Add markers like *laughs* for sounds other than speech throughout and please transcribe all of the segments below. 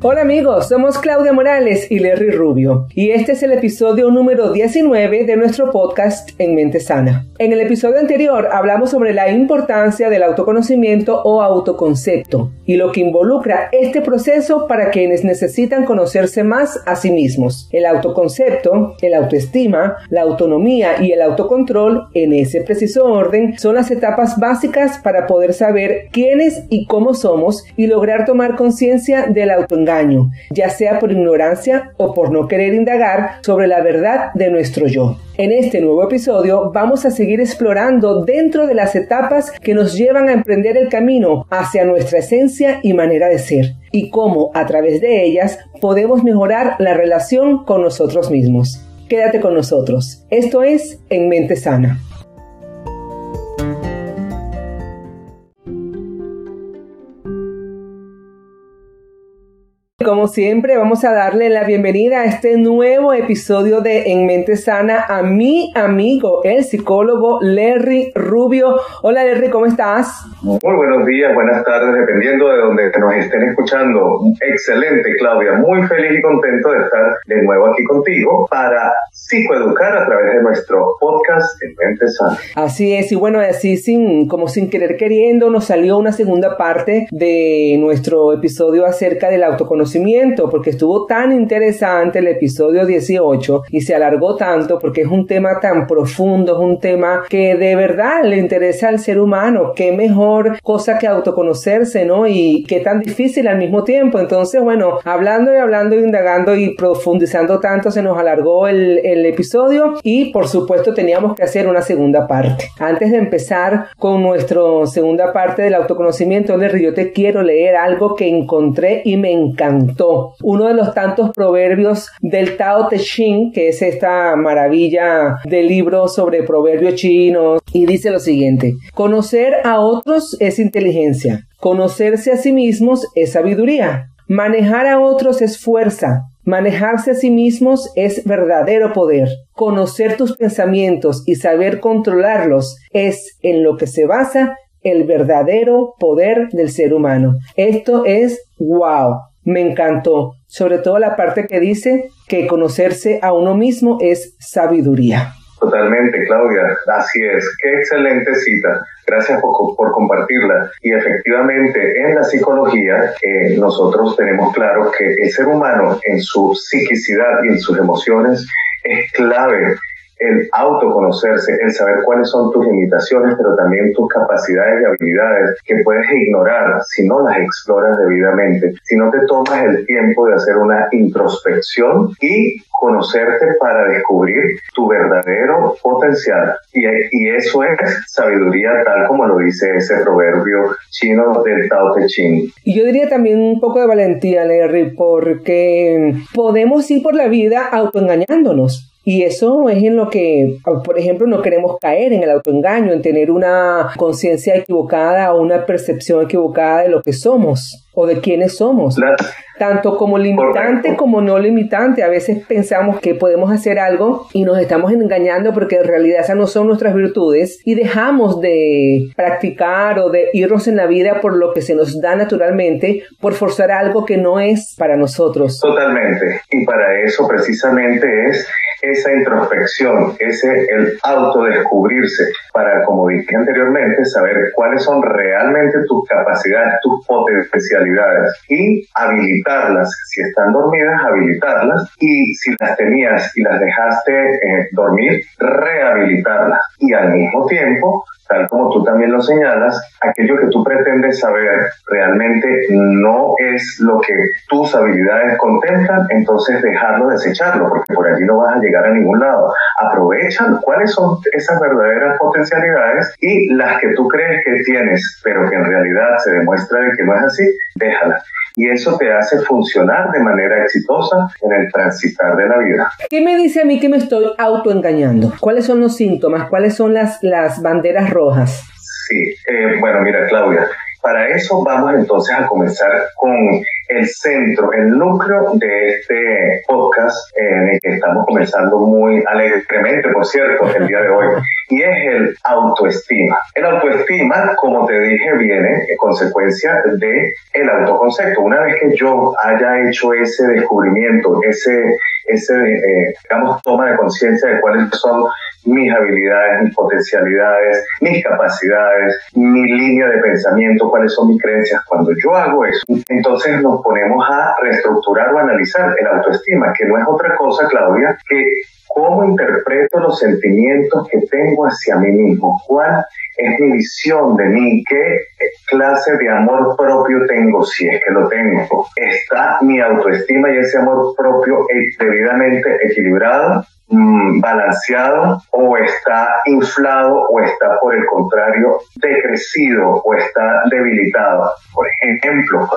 Hola amigos, somos Claudia Morales y Larry Rubio y este es el episodio número 19 de nuestro podcast En Mente Sana. En el episodio anterior hablamos sobre la importancia del autoconocimiento o autoconcepto y lo que involucra este proceso para quienes necesitan conocerse más a sí mismos. El autoconcepto, el autoestima, la autonomía y el autocontrol, en ese preciso orden, son las etapas básicas para poder saber quiénes y cómo somos y lograr tomar conciencia del ya sea por ignorancia o por no querer indagar sobre la verdad de nuestro yo. En este nuevo episodio vamos a seguir explorando dentro de las etapas que nos llevan a emprender el camino hacia nuestra esencia y manera de ser, y cómo a través de ellas podemos mejorar la relación con nosotros mismos. Quédate con nosotros. Esto es En Mente Sana. Como siempre, vamos a darle la bienvenida a este nuevo episodio de En Mente Sana a mi amigo, el psicólogo Larry Rubio. Hola Larry, ¿cómo estás? Muy buenos días, buenas tardes, dependiendo de donde nos estén escuchando. Excelente, Claudia. Muy feliz y contento de estar de nuevo aquí contigo para psicoeducar a través de nuestro podcast En Mente Sana. Así es, y bueno, así sin, como sin querer queriendo, nos salió una segunda parte de nuestro episodio acerca del autoconocimiento porque estuvo tan interesante el episodio 18 y se alargó tanto porque es un tema tan profundo, es un tema que de verdad le interesa al ser humano. Qué mejor cosa que autoconocerse, ¿no? Y qué tan difícil al mismo tiempo. Entonces, bueno, hablando y hablando, indagando y profundizando tanto, se nos alargó el, el episodio y por supuesto teníamos que hacer una segunda parte. Antes de empezar con nuestra segunda parte del autoconocimiento, Larry, yo te quiero leer algo que encontré y me encantó uno de los tantos proverbios del Tao Te Ching, que es esta maravilla de libro sobre proverbios chinos, y dice lo siguiente, conocer a otros es inteligencia, conocerse a sí mismos es sabiduría, manejar a otros es fuerza, Manejarse a sí mismos es verdadero poder. Conocer tus pensamientos y saber controlarlos es en lo que se basa el verdadero poder del ser humano. Esto es wow me encantó, sobre todo la parte que dice que conocerse a uno mismo es sabiduría. Totalmente, Claudia, así es. Qué excelente cita. Gracias por, compartirla. Y efectivamente, en la psicología, eh, nosotros tenemos claro que el ser humano en su psiquicidad y en sus emociones es clave el autoconocerse, el saber cuáles son tus limitaciones, pero también tus capacidades y habilidades que puedes ignorar si no las exploras debidamente, si no te tomas el tiempo de hacer una introspección y conocerte para descubrir tu verdadero potencial. Y, eso es sabiduría tal como lo dice ese proverbio chino del Tao Te Ching. Y yo diría también un poco de valentía, Larry, porque podemos ir por la vida autoengañándonos. Y eso es en lo que, por ejemplo, no queremos caer en el autoengaño, en tener una conciencia equivocada o una percepción equivocada de lo que somos o de quiénes somos. Tanto como limitante como no limitante. A veces pensamos que podemos hacer algo y nos estamos engañando porque en realidad esas no son nuestras virtudes y dejamos de practicar o de irnos en la vida por lo que se nos da naturalmente, por forzar algo que no es para nosotros. Totalmente. Y para eso precisamente es esa introspección, ese el autodescubrirse para, como dije anteriormente, saber cuáles son realmente tus capacidades, tus potencialidades y habilitarlas. Si están dormidas, habilitarlas y si las tenías y las dejaste eh, dormir, rehabilitarlas y al mismo tiempo tal como tú también lo señalas, aquello que tú pretendes saber realmente no es lo que tus habilidades contemplan, entonces dejarlo, desecharlo, porque por allí no vas a llegar a ningún lado. Aprovecha cuáles son esas verdaderas potencialidades y las que tú crees que tienes, pero que en realidad se demuestra de que no es así, déjalas y eso te hace funcionar de manera exitosa en el transitar de la vida. ¿Qué me dice a mí que me estoy autoengañando? ¿Cuáles son los síntomas? ¿Cuáles son las, las banderas rojas? Sí, eh, bueno, mira, Claudia, para eso vamos entonces a comenzar con el centro, el núcleo de este podcast en el que estamos comenzando muy alegremente, por cierto, el día de hoy, *laughs* y es el autoestima. El autoestima, como te dije, viene en consecuencia de el autoconcepto. Una vez que yo haya hecho ese descubrimiento, ese, ese eh, digamos, toma de conciencia de cuáles son mis habilidades, mis potencialidades, mis capacidades, mi línea de pensamiento, cuáles son mis creencias. Cuando yo hago eso, entonces nos ponemos a reestructurar o analizar el autoestima, que no es otra cosa, Claudia, que cómo interpreto los sentimientos que tengo hacia mí mismo, cuál es mi visión de mí, qué clase de amor propio tengo, si es que lo tengo. ¿Está mi autoestima y ese amor propio debidamente equilibrado? Mm, balanceado o está inflado o está por el contrario decrecido o está debilitado. Por ejemplo,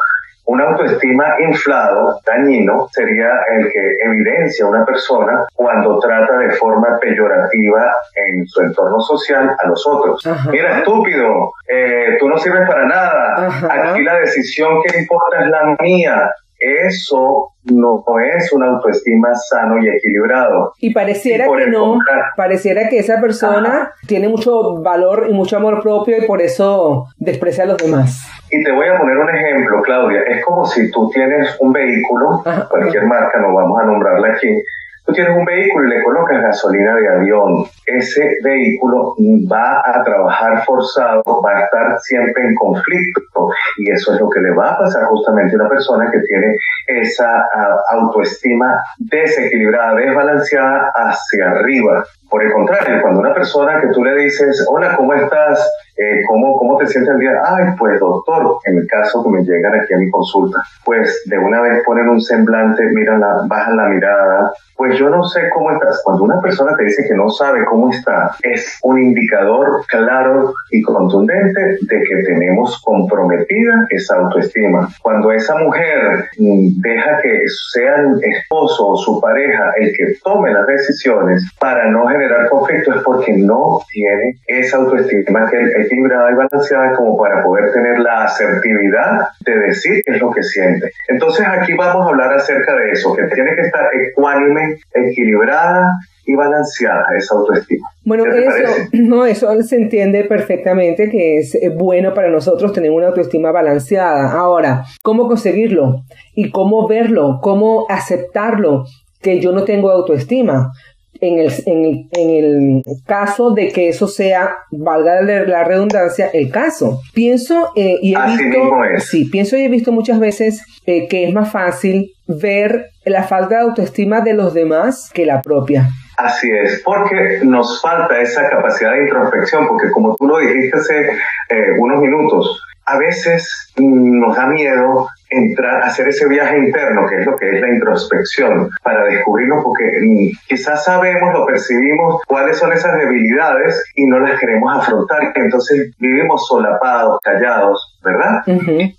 una autoestima inflado, dañino, sería el que evidencia una persona cuando trata de forma peyorativa en su entorno social a los otros. Mira, estúpido, eh, tú no sirves para nada, aquí la decisión que importa es la mía, eso no es una autoestima sano y equilibrado. Y pareciera que no, pareciera que esa persona tiene mucho valor y mucho amor propio y por eso desprecia a los demás. Y te voy a poner un ejemplo, Claudia. Es como si tú tienes un vehículo, cualquier marca, no vamos a nombrarla aquí, Tienes un vehículo y le colocas gasolina de avión. Ese vehículo va a trabajar forzado, va a estar siempre en conflicto. Y eso es lo que le va a pasar justamente a una persona que tiene esa ah, autoestima desequilibrada, desbalanceada hacia arriba. Por el contrario, cuando una persona que tú le dices, hola, ¿cómo estás? Eh, ¿cómo, ¿Cómo te sientes el día? Ay, pues doctor, en el caso que me llegan aquí a mi consulta, pues de una vez ponen un semblante, miran la, bajan la mirada, pues yo no sé cómo estás. Cuando una persona te dice que no sabe cómo está, es un indicador claro y contundente de que tenemos comprometida esa autoestima. Cuando esa mujer mm, deja que sea el esposo o su pareja el que tome las decisiones para no generar conflicto es porque no tiene esa autoestima que es equilibrada y balanceada como para poder tener la asertividad de decir qué es lo que siente. Entonces aquí vamos a hablar acerca de eso, que tiene que estar ecuánime equilibrada y balanceada esa autoestima. Bueno, eso, *laughs* no, eso se entiende perfectamente que es bueno para nosotros tener una autoestima balanceada. Ahora, ¿cómo conseguirlo? ¿Y cómo verlo? ¿Cómo aceptarlo? Que yo no tengo autoestima. En el, en, en el, caso de que eso sea, valga la redundancia, el caso. Pienso eh, y he visto, sí, pienso y he visto muchas veces eh, que es más fácil ver la falta de autoestima de los demás que la propia. Así es, porque nos falta esa capacidad de introspección, porque como tú lo dijiste hace eh, unos minutos, a veces nos da miedo entrar, hacer ese viaje interno, que es lo que es la introspección, para descubrirnos, porque quizás sabemos, lo percibimos, cuáles son esas debilidades y no las queremos afrontar. Entonces vivimos solapados, callados, ¿verdad?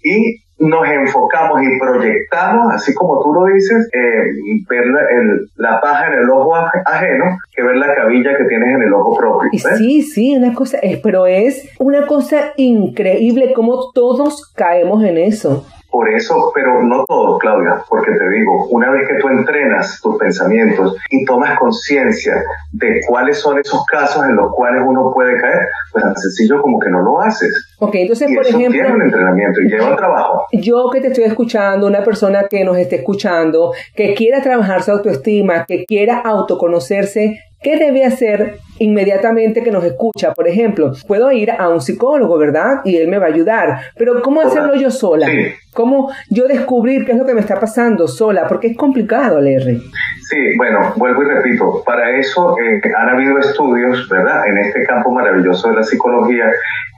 Y nos enfocamos y proyectamos, así como tú lo dices, eh, ver la, paja en el ojo ajeno que ver la cabilla que tienes en el ojo propio. Sí, sí, una cosa, es, pero es una cosa increíble como todos caemos en eso. Por eso, pero no todo, Claudia, porque te digo, una vez que tú entrenas tus pensamientos y tomas conciencia de cuáles son esos casos en los cuales uno puede caer, pues tan sencillo como que no lo haces. Ok, entonces, por ejemplo. Tiene un entrenamiento y lleva trabajo. Yo que te estoy escuchando, una persona que nos esté escuchando, que quiera trabajar su autoestima, que quiera autoconocerse, ¿qué debe hacer inmediatamente que nos escucha. Por ejemplo, puedo ir a un psicólogo, ¿verdad? Y él me va a ayudar. Pero ¿cómo hacerlo yo sola? ¿Cómo yo descubrir qué es lo que me está pasando sola? Porque es complicado, Larry. Sí, bueno, vuelvo y repito, para eso eh, han habido estudios, ¿verdad? En este campo maravilloso de la psicología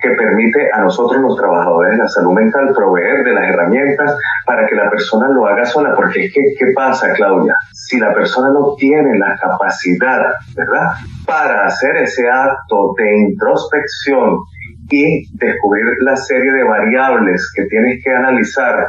que permite a nosotros los trabajadores de la salud mental proveer de las herramientas para que la persona lo haga sola. Porque es que, ¿qué pasa, Claudia? Si la persona no tiene la capacidad, ¿verdad? Para hacer ese acto de introspección y descubrir la serie de variables que tienes que analizar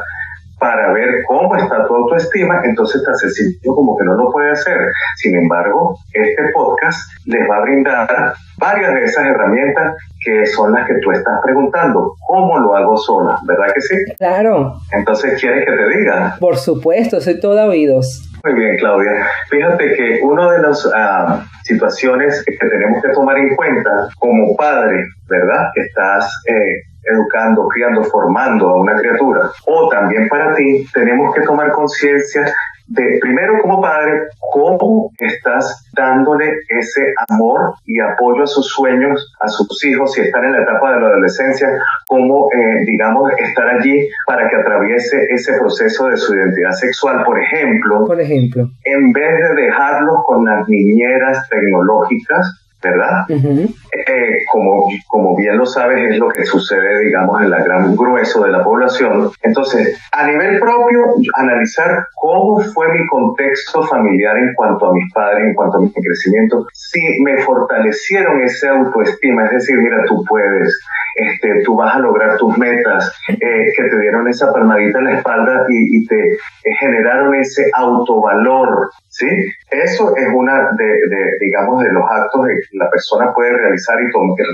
para ver cómo está tu autoestima, entonces te hace sentido como que no lo puede hacer. Sin embargo, este podcast les va a brindar varias de esas herramientas que son las que tú estás preguntando. ¿Cómo lo hago sola? ¿Verdad que sí? Claro. Entonces, ¿quieres que te diga? Por supuesto, soy toda oídos. Muy bien, Claudia. Fíjate que una de las ah, situaciones que tenemos que tomar en cuenta como padre, ¿verdad? Que estás eh, educando, criando, formando a una criatura, o también para ti, tenemos que tomar conciencia de, primero como padre, cómo estás dándole ese amor y apoyo a sus sueños, a sus hijos, si están en la etapa de la adolescencia, cómo, eh, digamos, estar allí para que atraviese ese proceso de su identidad sexual, por ejemplo. Por ejemplo. En vez de dejarlos con las niñeras tecnológicas, ¿verdad? Eh, como, como bien lo sabes, es lo que sucede, digamos, en la gran grueso de la población. Entonces, a nivel propio, analizar cómo fue mi contexto familiar en cuanto a mis padres, en cuanto a mi crecimiento, si me fortalecieron esa autoestima, es decir, mira, tú puedes, este, tú vas a lograr tus metas, eh, que te dieron esa palmadita en la espalda y, y te eh, generaron ese autovalor, ¿sí? Eso es una de, de, digamos, de los actos que la persona puede realizar y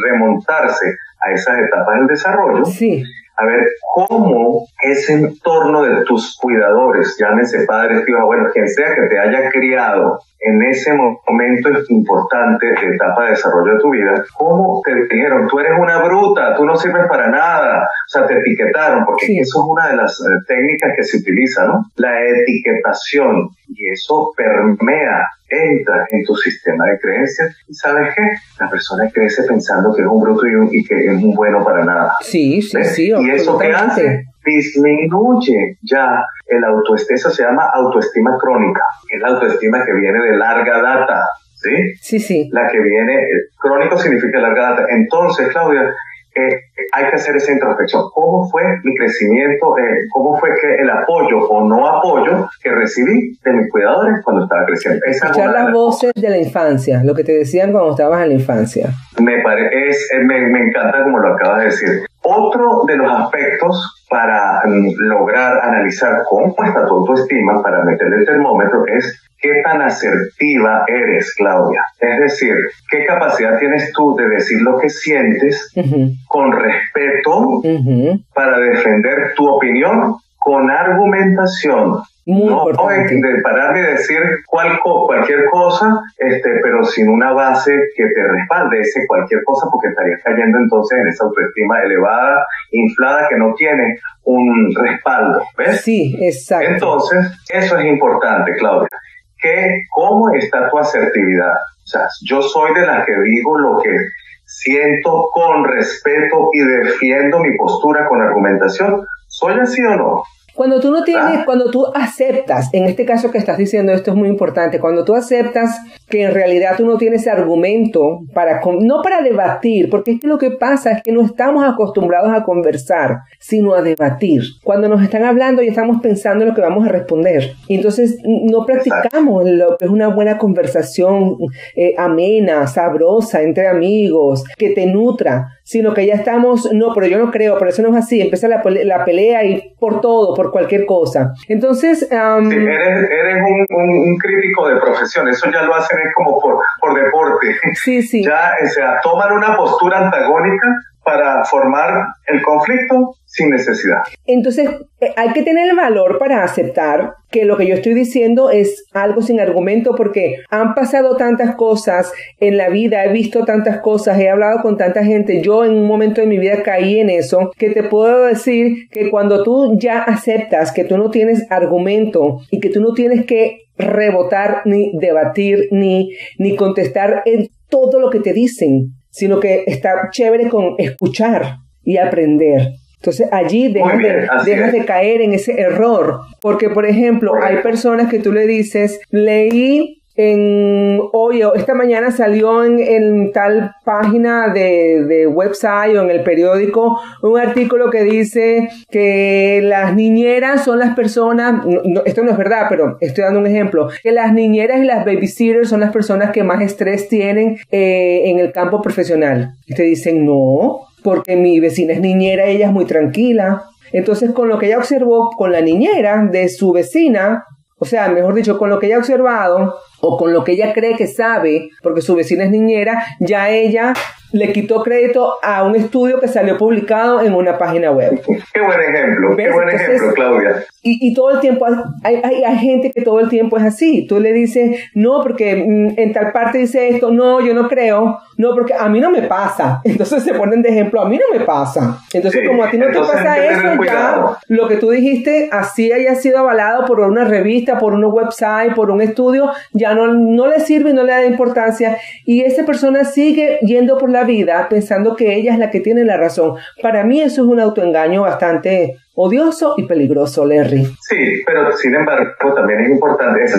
remontarse a esas etapas del desarrollo. Sí a ver cómo ese entorno de tus cuidadores, llámese padres, tíos, abuelos, quien sea que te haya criado en ese momento importante de etapa de desarrollo de tu vida, cómo te dijeron, tú eres una bruta, tú no sirves para nada, o sea, te etiquetaron, porque eso es una de las eh, técnicas que se utiliza, ¿no? La etiquetación, y eso permea entra en tu sistema de creencias y sabes qué, la persona crece pensando que es un bruto y, que es un bueno para nada. Sí, sí, sí. Y eso que hace disminuye ya el autoestima, eso se llama autoestima crónica, es la autoestima que viene de larga data. ¿Sí? Sí, sí. La que viene, crónico significa larga data. Entonces, Claudia, eh, hay que hacer esa introspección. ¿Cómo fue mi crecimiento? Eh, ¿Cómo fue que el apoyo o no apoyo que recibí de mis cuidadores cuando estaba creciendo? Escuchar las voces de la infancia, lo que te decían cuando estabas en la infancia. Me, es, me, me encanta como lo acabas de decir. Otro de los aspectos para mm, lograr analizar cómo está tu autoestima, para meterle el termómetro, es qué tan asertiva eres, Claudia. Es decir, qué capacidad tienes tú de decir lo que sientes con respeto para defender tu opinión con argumentación. No de pararme y decir cual, cualquier cosa, este, pero sin una base que te respalde ese cualquier cosa, porque estarías cayendo entonces en esa autoestima elevada, inflada, que no tiene un respaldo. ¿Ves? Sí, exacto. Entonces, eso es importante, Claudia que cómo está tu asertividad. O sea, yo soy de las que digo lo que siento con respeto y defiendo mi postura con argumentación. ¿Soy así o no? Cuando tú no tienes, ah. cuando tú aceptas, en este caso que estás diciendo esto es muy importante, cuando tú aceptas que en realidad tú no tienes argumento para, no para debatir, porque es que lo que pasa es que no estamos acostumbrados a conversar, sino a debatir. Cuando nos están hablando y estamos pensando en lo que vamos a responder. Y entonces no practicamos lo que es una buena conversación eh, amena, sabrosa, entre amigos, que te nutra sino que ya estamos, no, pero yo no creo, pero eso no es así, empieza la, la pelea y por todo, por cualquier cosa. Entonces... eres, eres un, un, crítico de profesión, eso ya lo hacen es como por, por deporte. Sí, sí. *laughs* Ya, o sea, toman una postura antagónica para formar el conflicto sin necesidad. Entonces, eh, hay que tener el valor para aceptar que lo que yo estoy diciendo es algo sin argumento porque han pasado tantas cosas en la vida, he visto tantas cosas, he hablado con tanta gente, yo en un momento de mi vida caí en eso, que te puedo decir que cuando tú ya aceptas que tú no tienes argumento y que tú no tienes que rebotar ni debatir ni, ni contestar en todo lo que te dicen, sino que está chévere con escuchar y aprender. Entonces allí dejas, de, de, caer en ese error, porque por ejemplo hay personas que tú le dices, leí en hoy esta mañana salió en, tal página de, website o en el periódico un artículo que dice que las niñeras son las personas, esto no es verdad, pero estoy dando un ejemplo, que las niñeras y las babysitters son las personas que más estrés tienen eh, en el campo profesional. Y te dicen, no, porque mi vecina es niñera, ella es muy tranquila. Entonces, con lo que ella observó con la niñera de su vecina, o sea, mejor dicho, con lo que ella ha observado o con lo que ella cree que sabe, porque su vecina es niñera, ya ella le quitó crédito a un estudio que salió publicado en una página web. Qué buen ejemplo, qué buen ejemplo, Claudia. Y, todo el tiempo, hay, hay, gente que todo el tiempo es así. Tú le dices, no, porque mm, en tal parte dice esto, no, yo no creo, no, porque a mí no me pasa. *laughs* Entonces se ponen de ejemplo, a mí no me pasa. Entonces, como a ti no te pasa eso, ya lo que tú dijiste, así haya sido avalado por una revista, por un website, por un estudio, ya no, no le sirve y no le da importancia. Y esa persona sigue yendo por la vida pensando que ella es la que tiene la razón. Para mí eso es un autoengaño bastante odioso y peligroso, Larry. Sí, pero sin embargo también es importante, eso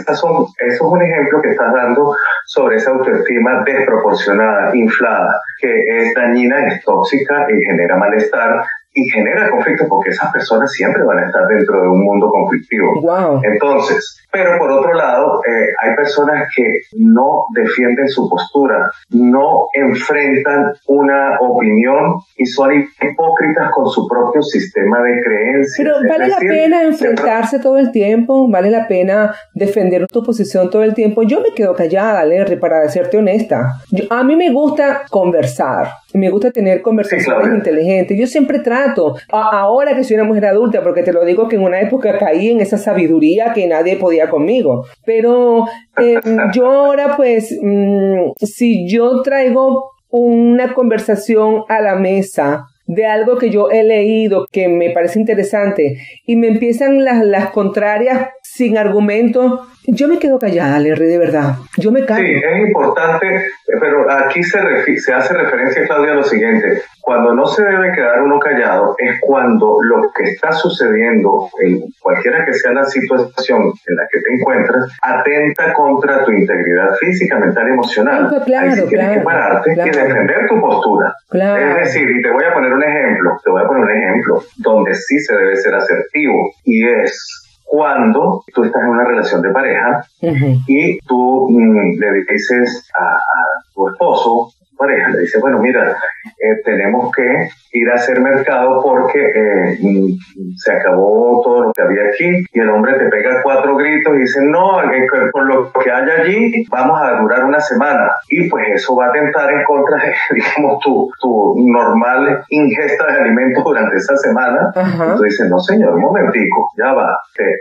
es un ejemplo que estás dando sobre esa autoestima desproporcionada, inflada, que es dañina, es tóxica y genera malestar y genera conflicto porque esas personas siempre van a estar dentro de un mundo conflictivo. Wow. Entonces, pero por otro lado, eh, hay personas que no defienden su postura, no enfrentan una opinión y son hipócritas con su propio sistema de creencias. Pero vale la pena enfrentarse todo el tiempo, vale la pena defender tu posición todo el tiempo. Yo me quedo callada, Larry, para serte honesta. a mí me gusta conversar, me gusta tener conversaciones inteligentes. Yo siempre trato, ahora que soy una mujer adulta, porque te lo digo que en una época caí en esa sabiduría que nadie podía conmigo. Pero eh, yo ahora pues, mm, si yo traigo una conversación a la mesa, de algo que yo he leído que me parece interesante y me empiezan las, las contrarias sin argumentos, yo me quedo callada, Larry, de verdad. Yo me callo. Sí, es importante, pero aquí se, se hace referencia, Claudia, a lo siguiente. Cuando no se debe quedar uno callado es cuando lo que está sucediendo, en cualquiera que sea la situación en la que te encuentras, atenta contra tu integridad física, mental y emocional. Pues claro, Ahí sí tienes que pararte y defender tu postura. Es decir, y te voy a poner un ejemplo, te voy a poner un ejemplo donde sí se debe ser asertivo y es cuando tú estás en una relación de pareja y tú mm, le dices a, tu esposo, pareja, le dices, bueno, mira, eh, tenemos que ir a hacer mercado porque eh, mm, se acabó todo lo que había aquí y el hombre te pega cuatro gritos y dice, no, con lo que hay allí vamos a durar una semana y pues eso va a tentar en contra de, *laughs* digamos, tu, tu normal ingesta de alimentos durante esa semana. Entonces dices, no señor, un momentico, ya va,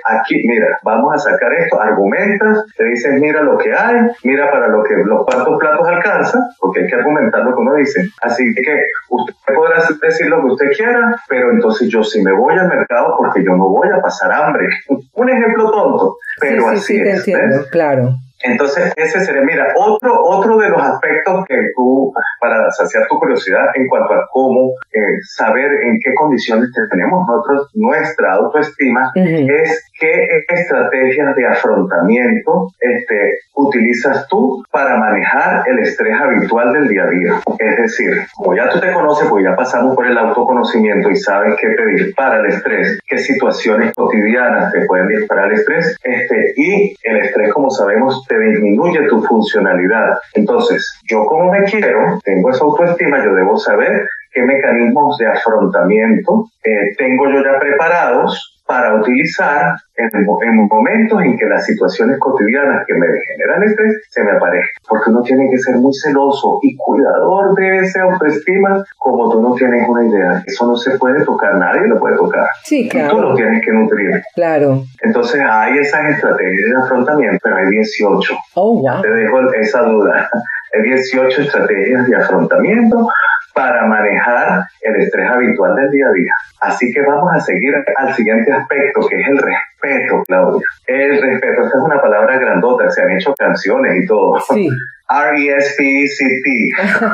aquí, mira, vamos a sacar esto, argumentas, te dices, mira lo que hay, mira para lo que los cuantos platos alcanza, porque hay que argumentar lo que uno dice. Así que usted podrá decir lo que usted quiera, pero entonces yo sí me voy al mercado porque yo no voy a pasar hambre. *laughs* Un ejemplo tonto, pero así sí, es. entiendo, claro. Entonces, ese sería, mira, otro, otro de los aspectos que tú, para saciar tu curiosidad en cuanto a cómo eh, saber en qué condiciones tenemos nosotros, nuestra autoestima, es qué estrategias de afrontamiento este, utilizas tú para manejar el estrés habitual del día a día. Es decir, como ya tú te conoces, pues ya pasamos por el autoconocimiento y sabes qué te dispara el estrés, qué situaciones cotidianas te pueden disparar el estrés, este, y el estrés, como sabemos, disminuye tu funcionalidad. Entonces, yo como me quiero, tengo esa autoestima, yo debo saber qué mecanismos de afrontamiento eh, tengo yo ya preparados para utilizar en, momentos en que las situaciones cotidianas que me generan estrés se me aparezcan. Porque uno tiene que ser muy celoso y cuidador de esa autoestima como tú no tienes una idea. Eso no se puede tocar, nadie lo puede tocar. Sí, claro. tú lo tienes que nutrir. Claro. Entonces hay esas estrategias de afrontamiento, pero hay 18. Oh, wow. Te dejo esa duda. *laughs* Hay 18 estrategias de afrontamiento para manejar el estrés habitual del día a día. Así que vamos a seguir al siguiente aspecto, que es el respeto, Claudia. El respeto, esta es una palabra grandota, se han hecho canciones y todo. Sí. R-E-S-P-E-C-T,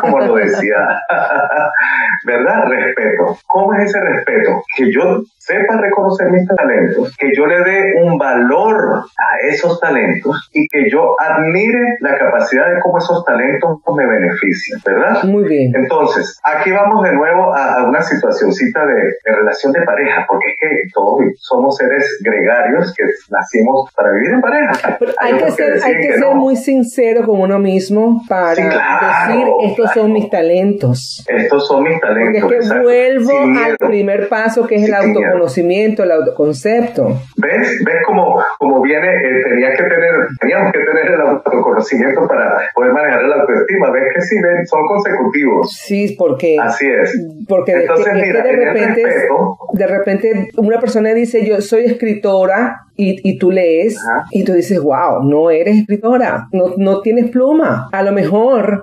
como lo decía. *laughs* ¿Verdad? Respeto. ¿Cómo es ese respeto? Que yo sepa reconocer mis talentos, que yo le dé un valor a esos talentos y que yo admire la capacidad de cómo esos talentos me benefician, ¿verdad? Muy bien. Entonces, aquí vamos de nuevo a, una situacióncita de, de, relación de pareja, porque es que todos somos seres gregarios que nacimos para vivir en pareja. hay, que ser, hay que, ser muy sincero con uno mismo mismo para decir estos son mis talentos. Estos son mis talentos. Porque es que vuelvo al primer paso que es el autoconocimiento, el autoconcepto. ¿Ves? ¿Ves cómo, cómo viene? Eh, tenía que tener, teníamos que tener el autoconocimiento para poder manejar la autoestima. ¿Ves que sí, ven? Son consecutivos. Sí, porque. Así es. Porque Entonces, mira, de repente, de repente una persona dice, yo soy escritora y, y tú lees y tú dices, wow, no eres escritora, no, no tienes pluma. A lo mejor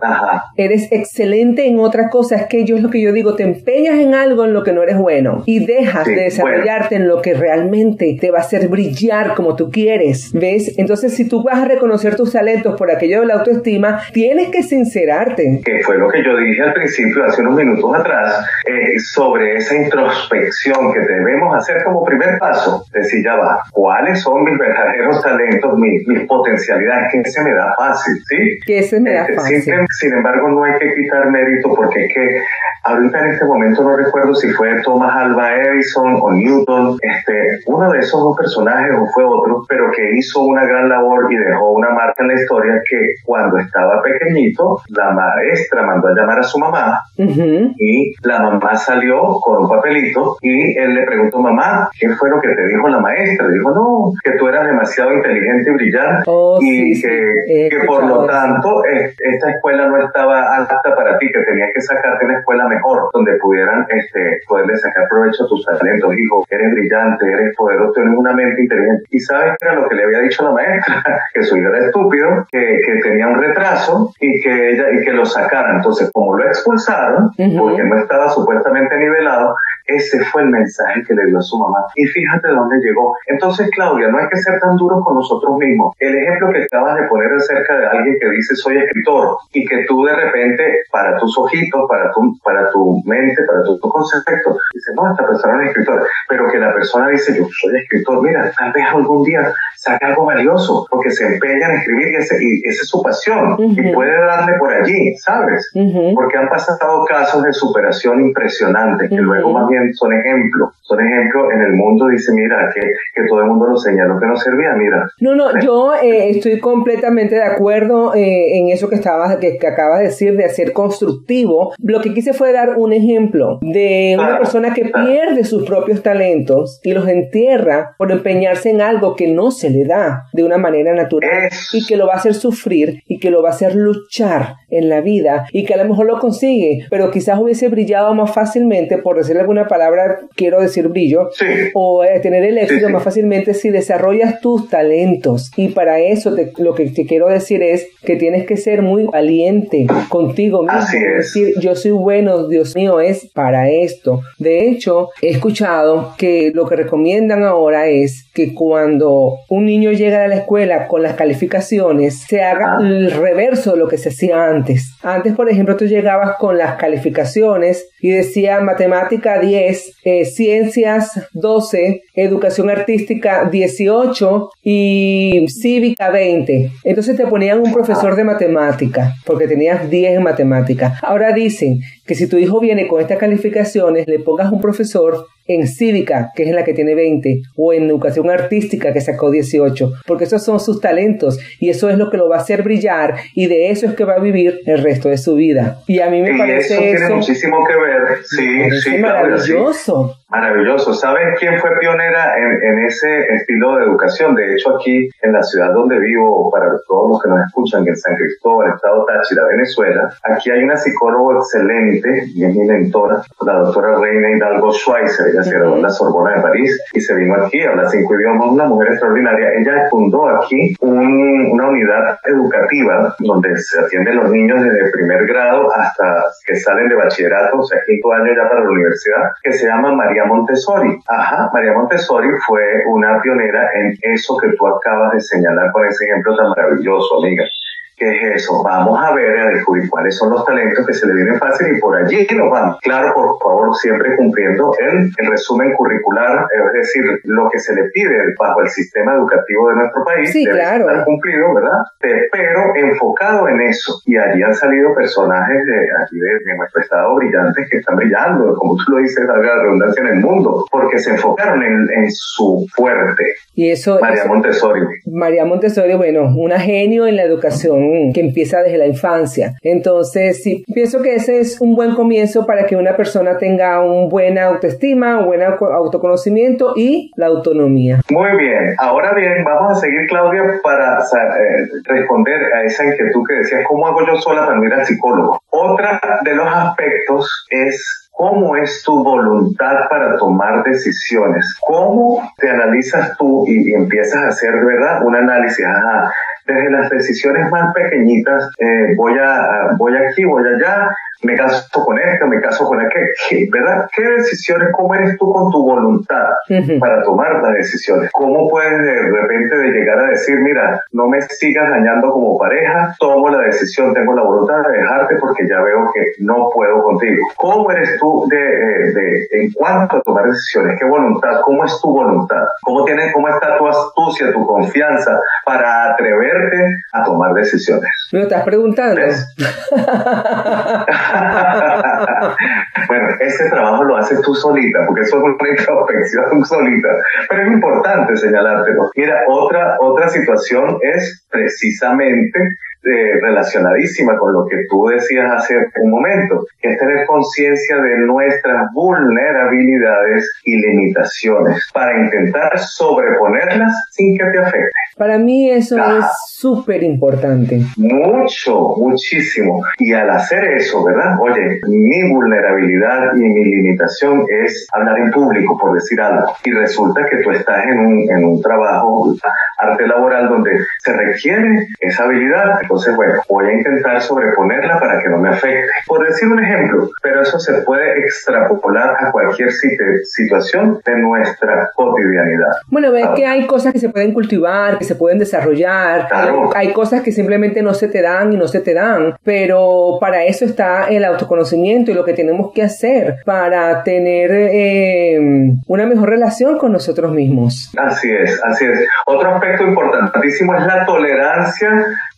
eres excelente en otras cosas que yo es lo que yo digo, te empeñas en algo en lo que no eres bueno y dejas de desarrollarte en lo que realmente te va a hacer brillar como tú quieres. ¿Ves? Entonces, si tú vas a reconocer tus talentos por aquello de la autoestima, tienes que sincerarte. Que fue lo que yo dije al principio, hace unos minutos atrás, eh, sobre esa introspección que debemos hacer como primer paso. Decir, ya va, ¿cuál son mis verdaderos talentos, mis, potencialidades, que se me da fácil, ¿sí? Que se me da este, fácil. Sin, embargo, no hay que quitar mérito porque es que ahorita en este momento no recuerdo si fue Thomas Alva Edison o Newton, este, uno de esos dos personajes o fue otro, pero que hizo una gran labor y dejó una marca en la historia que cuando estaba pequeñito, la maestra mandó a llamar a su mamá y la mamá salió con un papelito y él le preguntó, mamá, ¿qué fue lo que te dijo la maestra? Dijo, no, que tú eras demasiado inteligente y brillante oh, y que, que por lo tanto esta escuela no estaba apta para ti, que tenías que sacarte una escuela mejor, donde pudieran este, poderle sacar provecho a tus talentos. Hijo, eres brillante, eres poderoso, tienes una mente inteligente. Y sabes que era lo que le había dicho la maestra, *laughs* que su hijo era estúpido, que, que tenía un retraso y que ella y que lo sacaran. Entonces, como lo expulsaron, porque no estaba supuestamente nivelado, ese fue el mensaje que le dio a su mamá. Y fíjate dónde llegó. Entonces, Claudia, no hay que ser tan duros con nosotros mismos. El ejemplo que acabas de poner acerca de alguien que dice soy escritor y que tú de repente, para tus ojitos, para tu, para tu mente, para tu, concepto, dices, no, esta persona es escritor. Pero que la persona dice, yo soy escritor, mira, tal vez algún día saca algo valioso porque se empeña en escribir y, ese, y esa es su pasión y puede darle por allí, ¿sabes? Porque han pasado casos de superación impresionantes que luego más bien son ejemplos, son ejemplos en el mundo, dice, mira, que, que todo el mundo lo señaló que no servía, mira. No, no, yo eh, estoy completamente de acuerdo eh, en eso que, estabas, que, que, acabas de decir, de hacer constructivo. Lo que quise fue dar un ejemplo de una persona que pierde sus propios talentos y los entierra por empeñarse en algo que no se le da de una manera natural y que lo va a hacer sufrir y que lo va a hacer luchar en la vida y que a lo mejor lo consigue, pero quizás hubiese brillado más fácilmente, por decir alguna palabra, quiero decir brillo, o eh, tener el éxito más fácilmente si desarrollas tus talentos. Y para eso lo que te quiero decir es que tienes que ser muy valiente contigo mismo. Así es. Decir, yo soy bueno, Dios mío, es para esto. De hecho, he escuchado que lo que recomiendan ahora es que cuando un niño llega a la escuela con las calificaciones, se haga el reverso de lo que se hacía antes. Antes, por ejemplo, tú llegabas con las calificaciones y decía matemática 10, eh, ciencias 12, educación artística 18 y cívica 20. Entonces te ponían un profesor de matemática porque tenías 10 en matemática. Ahora dicen que si tu hijo viene con estas calificaciones, le pongas un profesor en cívica, que es la que tiene 20, o en educación artística, que sacó 18, porque esos son sus talentos y eso es lo que lo va a hacer brillar y de eso es que va a vivir el resto de su vida. Y a mí me parece eso. tiene muchísimo que ver, sí, sí. Maravilloso. Maravilloso. ¿Sabes quién fue pionera en, ese estilo de educación? De hecho, aquí en la ciudad donde vivo, para todos los que nos escuchan, en San Cristóbal, Estado Táchira, Venezuela, aquí hay una psicóloga excelente y es mi mentora, la doctora Reina Hidalgo Schweizer. Ella se graduó en la Sorbona de París y se vino aquí, habla cinco idiomas, una mujer extraordinaria. Ella fundó aquí una unidad educativa donde se atienden los niños desde primer grado hasta que salen de bachillerato, o sea, quinto año ya para la universidad, que se llama María Montessori. Ajá, María Montessori fue una pionera en eso que tú acabas de señalar con ese ejemplo tan maravilloso, amiga. ¿Qué es eso? Vamos a ver, a descubrir cuáles son los talentos que se le vienen fácil y por allí nos vamos. Claro, por favor, siempre cumpliendo el, el resumen curricular, es decir, lo que se le pide bajo el sistema educativo de nuestro país. Sí, debe claro. Estar cumplido, ¿verdad? Pero enfocado en eso. Y allí han salido personajes de, allí de, nuestro estado brillantes que están brillando, como tú lo dices, la redundancia en el mundo, porque se enfocaron en, en su fuerte. Y eso. María Montessori. María Montessori, bueno, una genio en la educación que empieza desde la infancia. Entonces, sí, pienso que ese es un buen comienzo para que una persona tenga un buena autoestima, un buen autoconocimiento y la autonomía. Muy bien, ahora bien, vamos a seguir, Claudia, para eh, responder a esa inquietud que decías, ¿cómo hago yo sola para ir al psicólogo? Otra de los aspectos es ¿Cómo es tu voluntad para tomar decisiones? ¿Cómo te analizas tú y, empiezas a hacer, ¿verdad? Un análisis, ajá, desde las decisiones más pequeñitas, eh, voy a, voy aquí, voy allá, me caso con esto, me caso con aquel, ¿verdad? ¿Qué decisiones, cómo eres tú con tu voluntad para tomar las decisiones? ¿Cómo puedes de repente de llegar a decir, mira, no me sigas dañando como pareja, tomo la decisión, tengo la voluntad de dejarte porque ya veo que no puedo contigo? ¿Cómo eres tú de, de, en cuanto a tomar decisiones? ¿Qué voluntad? ¿Cómo es tu voluntad? ¿Cómo, tienes, cómo está tu astucia, tu confianza para atreverte a tomar decisiones? Me estás preguntando. *laughs* *laughs* bueno, ese trabajo lo haces tú solita, porque eso es una introspección *laughs* solita. Pero es importante señalártelo. Mira, otra, otra situación es precisamente eh, relacionadísima con lo que tú decías hace un momento, que es tener conciencia de nuestras vulnerabilidades y limitaciones para intentar sobreponerlas sin que te afecte. Para mí eso es súper importante. Mucho, muchísimo. Y al hacer eso, ¿verdad? Oye, mi vulnerabilidad y mi limitación es hablar en público, por decir algo. Y resulta que tú estás en un, en un trabajo, arte laboral, donde se requiere esa habilidad. Entonces, bueno, voy a intentar sobreponerla para que no me afecte. Por decir un ejemplo, pero eso se puede extrapolar a cualquier situación de nuestra cotidianidad. Bueno, ves que hay cosas que se pueden cultivar, se pueden desarrollar. Hay cosas que simplemente no se te dan y no se te dan, pero para eso está el autoconocimiento y lo que tenemos que hacer para tener eh, una mejor relación con nosotros mismos. Así es, así es. Otro aspecto importantísimo es la tolerancia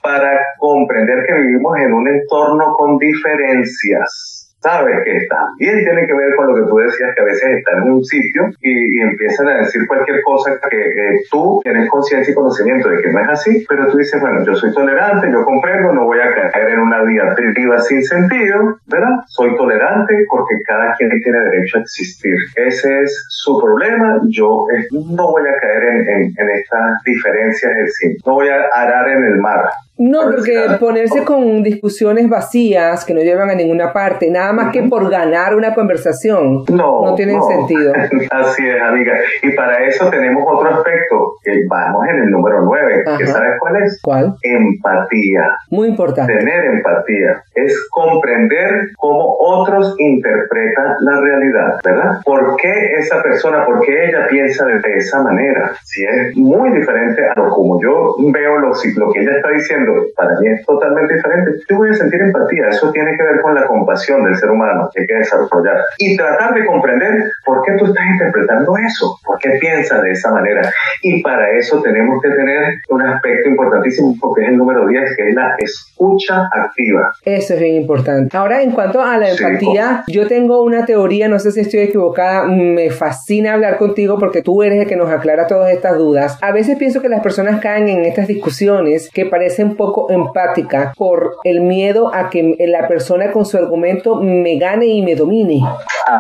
para comprender que vivimos en un entorno con diferencias sabes que también tiene que ver con lo que tú decías, que a veces están en un sitio y, empiezan a decir cualquier cosa que tú tienes conciencia y conocimiento de que no es así, pero tú dices, bueno, yo soy tolerante, yo comprendo, no voy a caer en una diatriba sin sentido, ¿verdad? Soy tolerante porque cada quien tiene derecho a existir. Ese es su problema, yo no voy a caer en, en, estas diferencias del sí, no voy a arar en el mar, no, porque ponerse con discusiones vacías que no llevan a ninguna parte, nada más que por ganar una conversación, no, no tiene sentido. *laughs* Así es, amiga. Y para eso tenemos otro aspecto, que vamos en el número 9, que sabes cuál es? ¿Cuál? Empatía. Muy importante. Tener empatía es comprender cómo otros interpretan la realidad, ¿verdad? ¿Por qué esa persona, por qué ella piensa de esa manera? Si es muy diferente a lo como yo veo lo, lo que ella está diciendo, para mí es totalmente diferente. Yo voy a sentir empatía, eso tiene que ver con la compasión del ser humano que hay que desarrollar y tratar de comprender por qué tú estás interpretando eso, por qué piensas de esa manera. Y para eso tenemos que tener un aspecto importantísimo porque es el número 10, que es la escucha activa. Eso es bien importante. Ahora, en cuanto a la empatía, yo tengo una teoría, no sé si estoy equivocada, me fascina hablar contigo porque tú eres el que nos aclara todas estas dudas. A veces pienso que las personas caen en estas discusiones que parecen poco empática por el miedo a que la persona con su argumento me gane y me domine.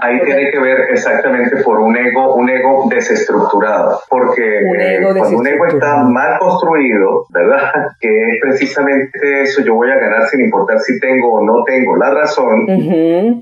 Ahí tiene que ver exactamente por un ego, un ego desestructurado, porque un eh, cuando un ego está mal construido, ¿verdad? *laughs* Que es precisamente eso, yo voy a ganar sin importar si tengo o no tengo la razón,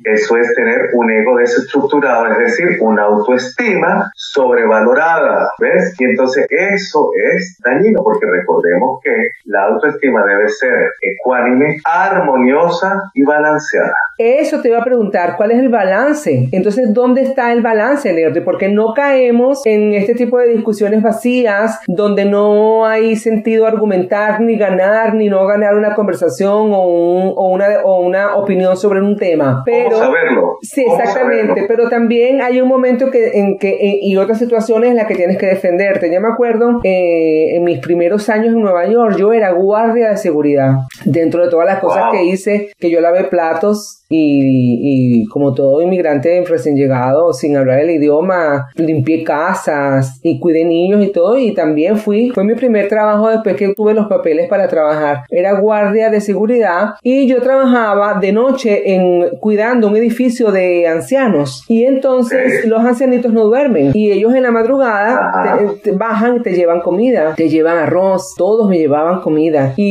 eso es tener un ego desestructurado, es decir, una autoestima sobrevalorada, ¿ves? Y entonces eso es dañino, porque recordemos que la autoestima debe ser ecuánime, armoniosa y balanceada. Eso te iba a preguntar, ¿cuál es el balance? Entonces, ¿dónde está el balance, Learte? Porque no caemos en este tipo de discusiones vacías donde no hay sentido argumentar, ni ganar, ni no ganar una conversación o, una, o una opinión sobre un tema. Pero, saberlo? Sí, exactamente. Pero también hay un momento que, en que, y otras situaciones en las que tienes que defenderte. Ya me acuerdo, eh, en mis primeros años en Nueva York, yo era guardia de seguridad. Dentro de todas las cosas que hice, que yo lavé platos, y, y, como todo inmigrante recién llegado, sin hablar el idioma, limpié casas y cuidé niños y todo y también fui, fue mi primer trabajo después que tuve los papeles para trabajar. Era guardia de seguridad y yo trabajaba de noche en cuidando un edificio de ancianos. Y entonces los ancianitos no duermen y ellos en la madrugada te, bajan y te llevan comida, te llevan arroz, todos me llevaban comida. Y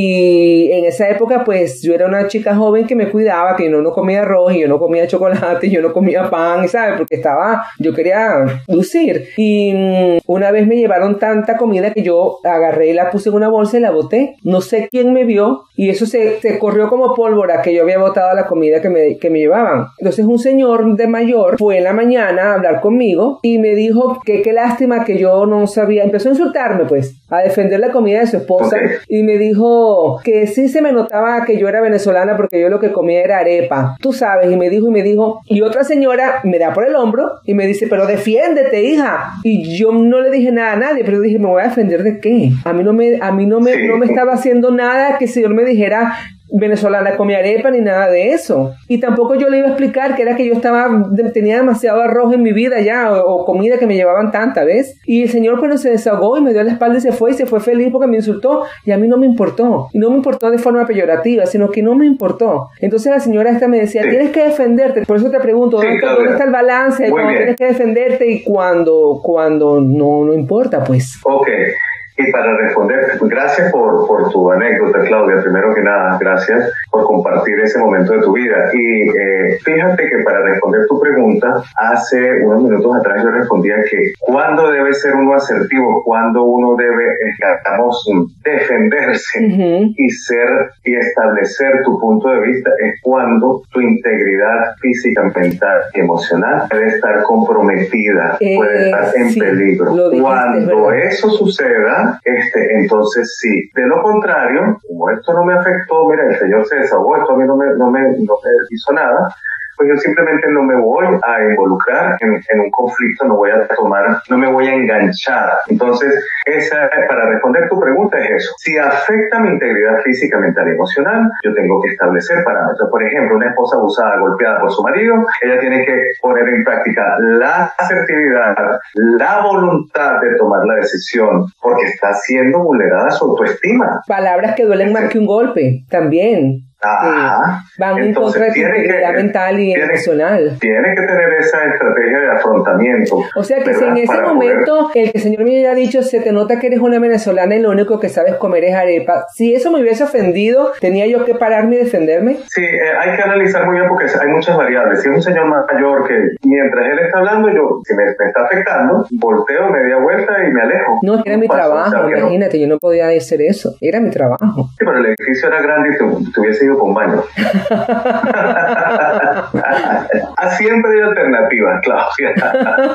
en esa época pues yo era una chica joven que me cuidaba, que no, no comía arroz y yo no comía chocolate y yo no comía pan, ¿sabes? Porque estaba, yo quería lucir y mm, una vez me llevaron tanta comida que yo agarré y la puse en una bolsa y la boté. No sé quién me vio y eso se, se corrió como pólvora que yo había botado la comida que me, que me llevaban. Entonces un señor de mayor fue en la mañana a hablar conmigo y me dijo que qué lástima que yo no sabía, empezó a insultarme pues, a defender la comida de su esposa y me dijo que sí se me notaba que yo era venezolana porque yo lo que comía era arepa, tú sabes, y me dijo y me dijo, y otra señora me da por el hombro y me dice, pero defiéndete hija. Y yo no le dije nada a nadie, pero dije, ¿me voy a defender de qué? A mí no me, a mí no me, no me estaba haciendo nada que el Señor me dijera, venezolana comía arepa ni nada de eso. Y tampoco yo le iba a explicar que era que yo estaba, tenía demasiado arroz en mi vida ya, o, comida que me llevaban tanta, ¿ves? Y el señor pues se desahogó y me dio la espalda y se fue y se fue feliz porque me insultó y a mí no me importó. Y no me importó de forma peyorativa, sino que no me importó. Entonces la señora esta me decía, tienes que defenderte. Por eso te pregunto, ¿dónde, está, el balance? Cuando tienes que defenderte y cuando, cuando no, no importa, pues. Ok. Y para responder, gracias por, por, tu anécdota, Claudia. Primero que nada, gracias por compartir ese momento de tu vida. Y eh, fíjate que para responder tu pregunta, hace unos minutos atrás yo respondía que cuando debe ser uno asertivo, cuando uno debe, digamos, defenderse y ser y establecer tu punto de vista, es cuando tu integridad física, mental y emocional debe estar comprometida, puede estar en peligro. Cuando eso suceda, este, entonces sí. De lo contrario, como esto no me afectó, mira, el Señor se desahogó, esto a mí no me, no me, no me hizo nada, pues yo simplemente no me voy a involucrar en, un conflicto, no voy a tomar, no me voy a enganchar. Entonces, esa, para responder tu pregunta es eso. Si afecta mi integridad física, mental y emocional, yo tengo que establecer parámetros. Por ejemplo, una esposa abusada, golpeada por su marido, ella tiene que poner en práctica la asertividad, la voluntad de tomar la decisión, porque está siendo vulnerada su autoestima. Palabras que duelen más que un golpe, también van en contra de tu integridad mental y emocional. Tiene que tener esa estrategia de afrontamiento. O sea que si en ese momento el que el Señor me haya dicho, se te nota que eres una venezolana y lo único que sabes comer es arepa, si eso me hubiese ofendido, ¿tenía yo que pararme y defenderme? Sí, eh, hay que analizar muy bien porque hay muchas variables. Si es un señor mayor que mientras él está hablando, yo, si me, está afectando, volteo media vuelta y me alejo. No, era mi trabajo, imagínate, yo no podía hacer eso, era mi trabajo. Sí, pero el edificio era grande y hubiese ido con baño. *laughs* Siempre hay alternativas, Claudia. *laughs*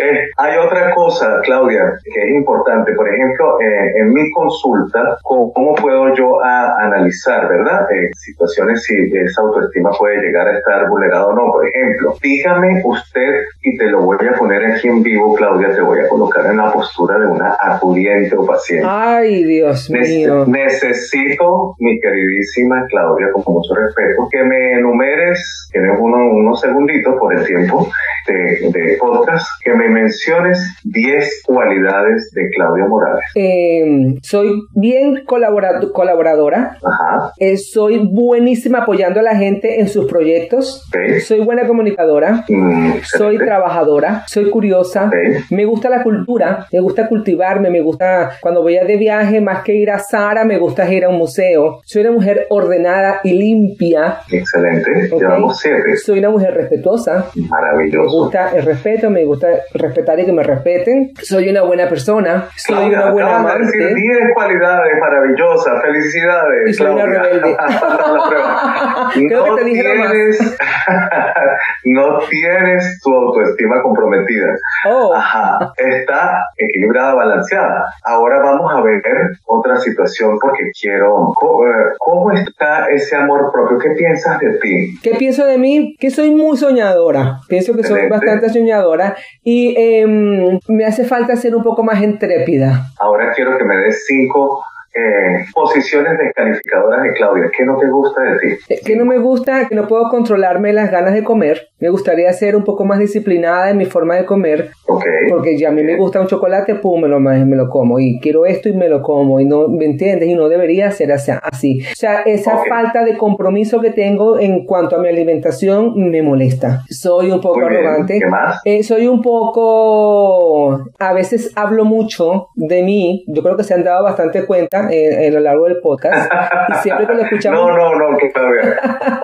Eh, hay otra cosa, Claudia, que es importante. Por ejemplo, eh, en mi consulta, ¿cómo, puedo yo analizar, verdad? Eh, situaciones si esa autoestima puede llegar a estar vulnerada o no. Por ejemplo, dígame usted, y te lo voy a poner aquí en vivo, Claudia, te voy a colocar en la postura de una acudiente o paciente. Ay, Dios mío. necesito, mi queridísima Claudia, con mucho respeto, que me enumeres, tienes unos segunditos por el tiempo de, podcast, que me menciones 10 cualidades de Claudia Morales. Em, soy bien colaboradora. Ajá. Eh, soy buenísima apoyando a la gente en sus proyectos. Soy buena comunicadora. Mm, soy trabajadora. Soy curiosa. Me gusta la cultura. Me gusta cultivarme. Me gusta cuando voy a de viaje, más que ir a Sara, me gusta ir a un museo. Soy una mujer ordenada y limpia. Excelente, llevamos siete. Soy una mujer respetuosa. Maravilloso. Me gusta el respeto, me gusta respetar y que me respeten. Soy una buena persona, soy una buena amante. Decir 10 cualidades maravillosas, felicidades. Y soy una rebelde. *laughs* *laughs* Creo no que te tienes, *laughs* no tienes tu autoestima comprometida. Oh. Ajá, está equilibrada, balanceada. Ahora vamos a ver otra situación porque quiero, eh, ¿cómo está ese amor propio? ¿Qué piensas de ti? ¿Qué pienso de mí? Que soy muy soñadora. Pienso que soy bastante soñadora y em, me hace falta ser un poco más intrépida. Ahora quiero que me des cinco eh, posiciones descalificadoras de Claudia. ¿Qué no te gusta de ti? Eh, que no me gusta, que no puedo controlarme las ganas de comer. Me gustaría ser un poco más disciplinada en mi forma de comer. Porque ya a mí me gusta un chocolate, pum, me lo, me lo como. Y quiero esto y me lo como. Y no, ¿me entiendes? Y no debería ser así. O sea, esa falta de compromiso que tengo en cuanto a mi alimentación me molesta. Soy un poco arrogante. ¿Qué más? Eh, soy un poco... A veces hablo mucho de mí. Yo creo que se han dado bastante cuenta eh, a lo largo del podcast. y siempre que lo *laughs* escuchamos... No, no, no, que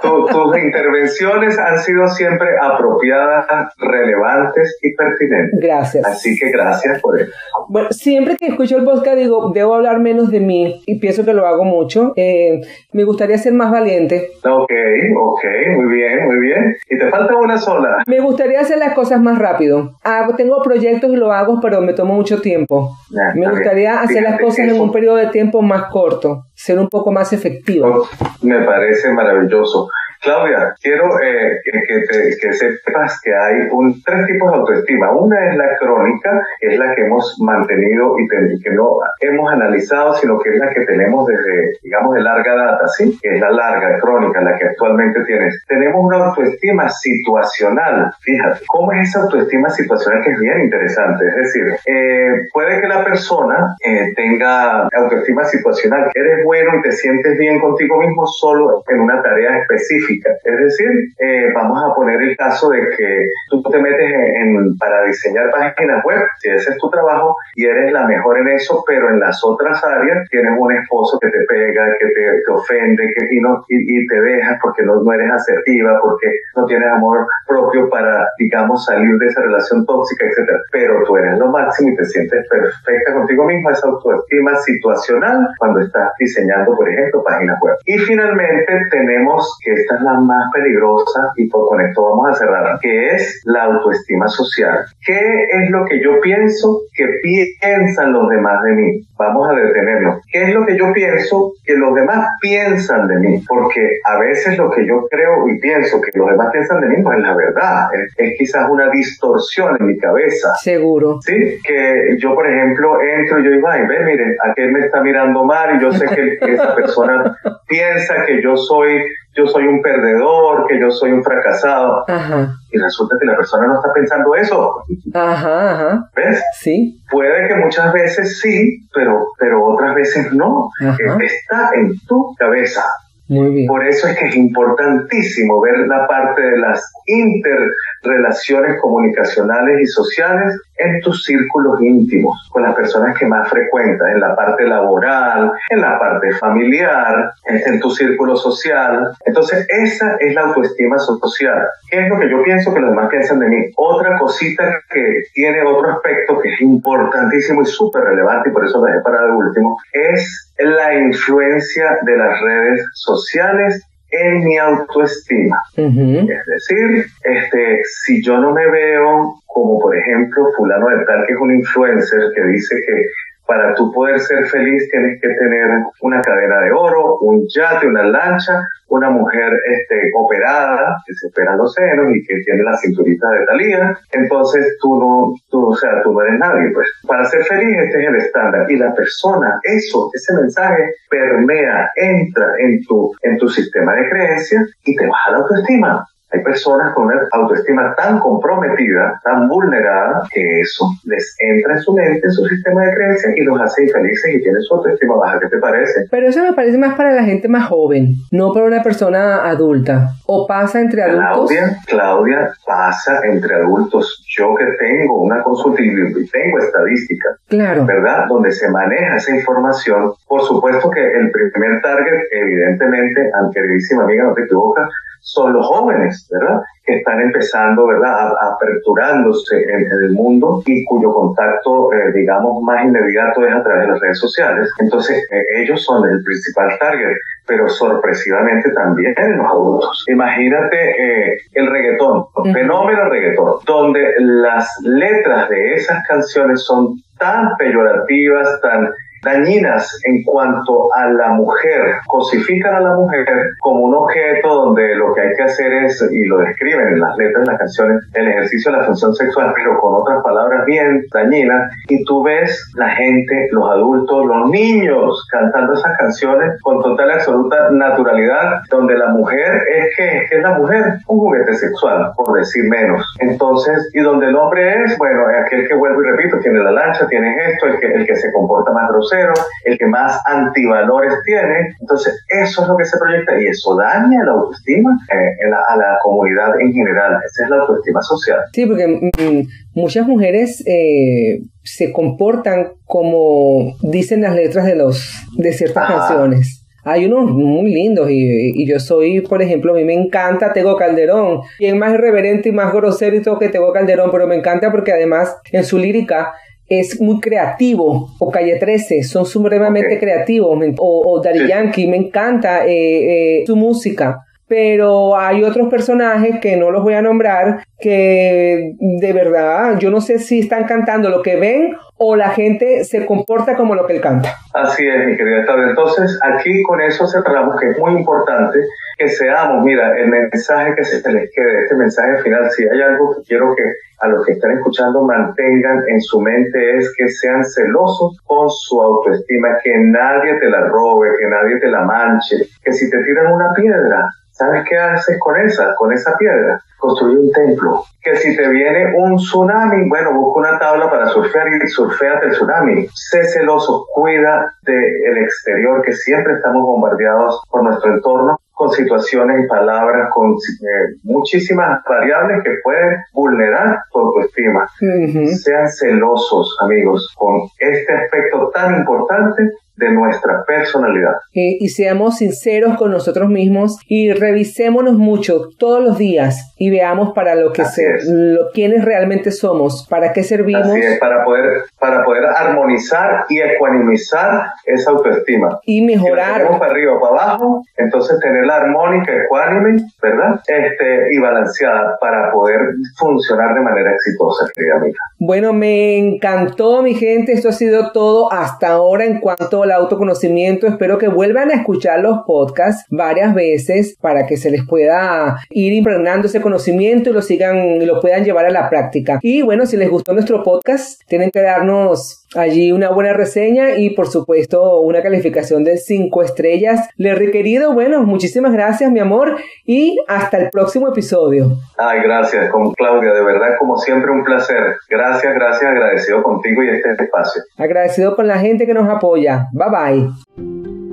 tus intervenciones han sido siempre apropiadas, relevantes y pertinentes. Gracias. Así que gracias por eso. Bueno, siempre que escucho el podcast digo, debo hablar menos de mí y pienso que lo hago mucho. Eh, me gustaría ser más valiente. Ok, ok, muy bien, muy bien. Y te falta una sola. Me gustaría hacer las cosas más rápido. Hago, tengo proyectos y lo hago, pero me tomo mucho tiempo. me gustaría hacer las cosas en un periodo de tiempo más corto, ser un poco más efectivo. Me parece maravilloso. Claudia, quiero eh, que, sepas que hay un, tres tipos de autoestima. Una es la crónica, que es la que hemos mantenido y que no hemos analizado, sino que es la que tenemos desde, digamos, de larga data, ¿sí? Que es la larga, crónica, la que actualmente tienes. Tenemos una autoestima situacional. Fíjate, ¿cómo es esa autoestima situacional? Que es bien interesante. Es decir, eh, puede que la persona eh, tenga autoestima situacional, que eres bueno y te sientes bien contigo mismo solo en una tarea específica es decir, eh, vamos a poner el caso de que tú te metes en, para diseñar páginas web, si ese es tu trabajo y eres la mejor en eso, pero en las otras áreas tienes un esposo que te pega, que te, ofende, que y, te dejas porque no, no eres asertiva, porque no tienes amor propio para, digamos, salir de esa relación tóxica, etcétera. Pero tú eres lo máximo y te sientes perfecta contigo misma, esa autoestima situacional cuando estás diseñando, por ejemplo, páginas web. Y finalmente tenemos que esta la más peligrosa y con esto vamos a cerrar, que es la autoestima social. ¿Qué es lo que yo pienso que piensan los demás de mí? Vamos a detenernos. ¿Qué es lo que yo pienso que los demás piensan de mí? Porque a veces lo que yo creo y pienso que los demás piensan de mí no es la verdad. Es, quizás una distorsión en mi cabeza. Seguro. Sí, que yo, por ejemplo, entro y yo digo, ay, ve, miren, aquel me está mirando mal y yo sé que esa persona *laughs* piensa que yo soy yo soy un perdedor, que yo soy un fracasado. Y resulta que la persona no está pensando eso. Ajá, ajá. ¿Ves? Sí. Puede que muchas veces sí, pero, pero otras veces no. Está en tu cabeza. Muy bien. Por eso es que es importantísimo ver la parte de las interrelaciones comunicacionales y sociales en tus círculos íntimos, con las personas que más frecuentas, en la parte laboral, en la parte familiar, en, tu círculo social. Entonces, esa es la autoestima social. ¿Qué es lo que yo pienso que los demás piensan de mí? Otra cosita que tiene otro aspecto que es importantísimo y súper relevante, y por eso lo dejé para el último, es la influencia de las redes sociales en mi autoestima. Es decir, este, si yo no me veo como por ejemplo fulano de tal que es un influencer que dice que para tú poder ser feliz tienes que tener una cadena de oro, un yate, una lancha, una mujer este, operada, que se opera los senos y que tiene la cinturita de talía. Entonces tú no, tú, o sea, tú no eres nadie, pues. Para ser feliz este es el estándar. Y la persona, eso, ese mensaje permea, entra en tu, en tu sistema de creencias y te baja la autoestima. Hay personas con una autoestima tan comprometida, tan vulnerada, que eso les entra en su mente, en su sistema de creencias y los hace infelices y tienen su autoestima baja. ¿Qué te parece? Pero eso me parece más para la gente más joven, no para una persona adulta. ¿O pasa entre adultos? Claudia, Claudia, pasa entre adultos. Yo que tengo una consulta y tengo estadísticas, claro. ¿verdad? Donde se maneja esa información. Por supuesto que el primer target, evidentemente, queridísima amiga, no te equivocas, son los jóvenes, ¿verdad? Que están empezando, ¿verdad? aperturándose en, el mundo y cuyo contacto, eh, digamos, más inmediato es a través de las redes sociales. Entonces, eh, ellos son el principal target, pero sorpresivamente también los adultos. Imagínate eh, el reggaetón, el fenómeno reggaetón, donde las letras de esas canciones son tan peyorativas, tan dañinas en cuanto a la mujer, cosifican a la mujer como un objeto donde lo que hay que hacer es, y lo describen en las letras de las canciones, el ejercicio de la función sexual, pero con otras palabras bien dañinas, y tú ves la gente, los adultos, los niños cantando esas canciones con total y absoluta naturalidad, donde la mujer es que, es la mujer, un juguete sexual, por decir menos. Entonces, y donde el hombre es, bueno, aquel que vuelvo y repito, tiene la lancha, tiene esto, el que, el que se comporta más grosero, el que más antivalores tiene. Entonces, eso es lo que se proyecta y eso daña la autoestima eh, a la comunidad en general. Esa es la autoestima social. Sí, porque mm, muchas mujeres eh, se comportan como dicen las letras de, los, de ciertas canciones. Hay unos muy lindos y, yo soy, por ejemplo, a mí me encanta Tego Calderón. Y es más irreverente y más grosero y todo que Tego Calderón, pero me encanta porque además en su lírica es muy creativo, o Calle 13, son supremamente creativos, o, o Daddy Yankee, me encanta eh, eh, su música pero hay otros personajes que no los voy a nombrar que de verdad yo no sé si están cantando lo que ven o la gente se comporta como lo que él canta. Así es, mi querida Claudia. Entonces, aquí con eso cerramos, que es muy importante que seamos, mira, el mensaje que se les quede, este mensaje final, si hay algo que quiero que a los que están escuchando mantengan en su mente es que sean celosos con su autoestima, que nadie te la robe, que nadie te la manche, que si te tiran una piedra, ¿Sabes qué haces con esa, con esa piedra? Construye un templo. Que si te viene un tsunami, bueno, busca una tabla para surfear y surfeate el tsunami. Sé celoso, cuida del exterior, que siempre estamos bombardeados por nuestro entorno con situaciones y palabras, con eh, muchísimas variables que pueden vulnerar tu autoestima. Sean celosos, amigos, con este aspecto tan importante de nuestra personalidad. y seamos sinceros con nosotros mismos y revisémonos mucho todos los días y veamos para lo que se, lo, quiénes realmente somos, para qué servimos. Así es, para poder, para poder armonizar y ecuanimizar esa autoestima. Y mejorar. Si para arriba o para abajo, entonces tenerla armónica, ecuánime, ¿verdad? Este, y balanceada para poder funcionar de manera exitosa, querida amiga. Bueno, me encantó, mi gente. Esto ha sido todo hasta ahora en cuanto al autoconocimiento. Espero que vuelvan a escuchar los podcasts varias veces para que se les pueda ir impregnando ese conocimiento y lo sigan y lo puedan llevar a la práctica. Y bueno, si les gustó nuestro podcast, tienen que darnos allí una buena reseña y por supuesto una calificación de 5 estrellas. Le requerido, bueno, muchísimas gracias, mi amor, y hasta el próximo episodio. Ay, gracias, con Claudia, de verdad, como siempre, un placer. Gracias, gracias, agradecido contigo y este espacio. Agradecido con la gente que nos apoya. Bye bye.